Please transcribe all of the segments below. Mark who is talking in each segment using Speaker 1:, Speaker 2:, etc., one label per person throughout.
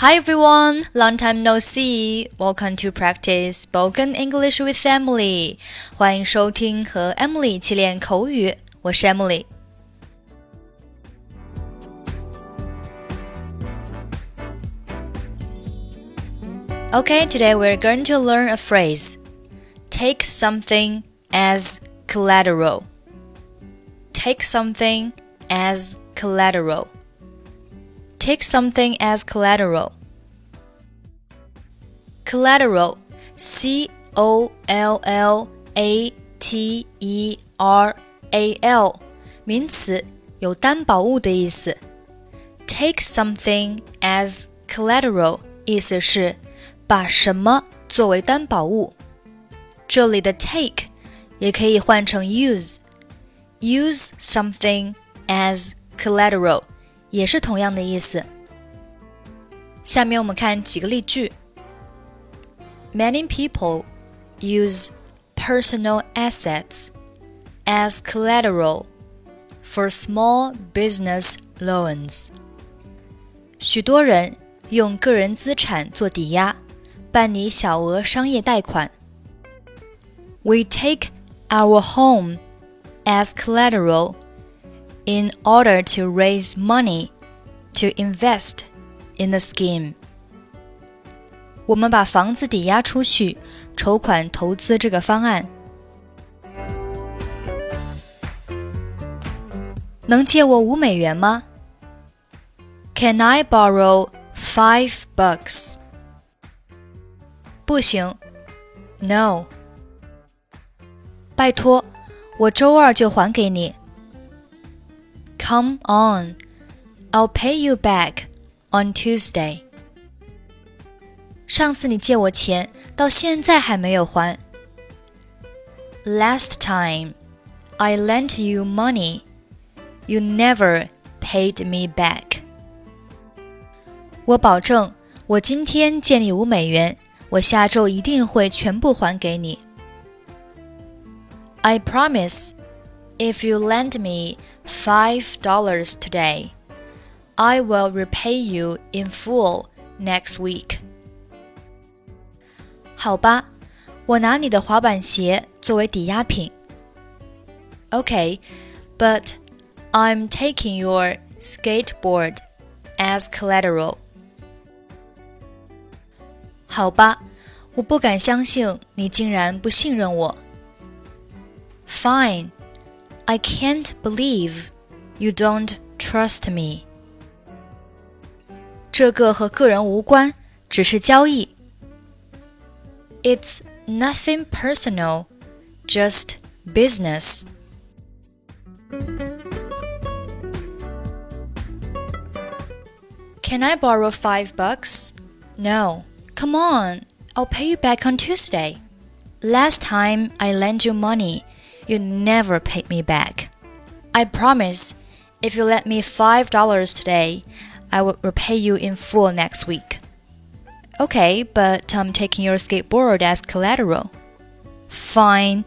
Speaker 1: Hi everyone, long time no see. Welcome to practice spoken English with Emily. 欢迎收听和 Emily 一起练口语，我是 Emily。Okay, today we're going to learn a phrase. Take something as collateral. Take something as collateral. Take something as collateral. Collateral, C O L L A T E R A L，名词，有担保物的意思。Take something as collateral，意思是把什么作为担保物。这里的 take 也可以换成 use，use something as collateral。 也是同样的意思。下面我们看几个例句。Many people use personal assets as collateral for small business loans。许多人用个人资产做抵押，办理小额商业贷款。We take our home as collateral in order to raise money to invest in the scheme. 我们把房子抵押出去，筹款投资这个方案。能借我五美元吗？Can I borrow five bucks？不行，No。拜托，我周二就还给你。 Come on, I'll pay you back on Tuesday. 上次你借我钱，到现在还没有还。Last time I lent you money, you never paid me back. 我保证，我今天借你五美元，我下周一定会全部还给你。I promise, if you lend me $5 today. I will repay you in full next week. 好吧，我拿你的滑板鞋作为抵押品。Okay, but I'm taking your skateboard as collateral. 好吧，我不敢相信你竟然不信任我。Fine. I can't believe you don't trust me. 这个和个人无关，只是交易。It's nothing personal, just business. Can I borrow five bucks? No. Come on, I'll pay you back on Tuesday. Last time I lent you money, you never paid me back. I promise, if you lend me $5 today, I will repay you in full next week. Okay, but I'm taking your skateboard as collateral. Fine.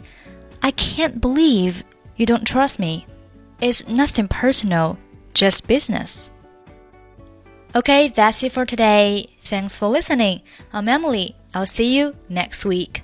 Speaker 1: I can't believe you don't trust me. It's nothing personal, just business. Okay, that's it for today. Thanks for listening. I'm Emily. I'll see you next week.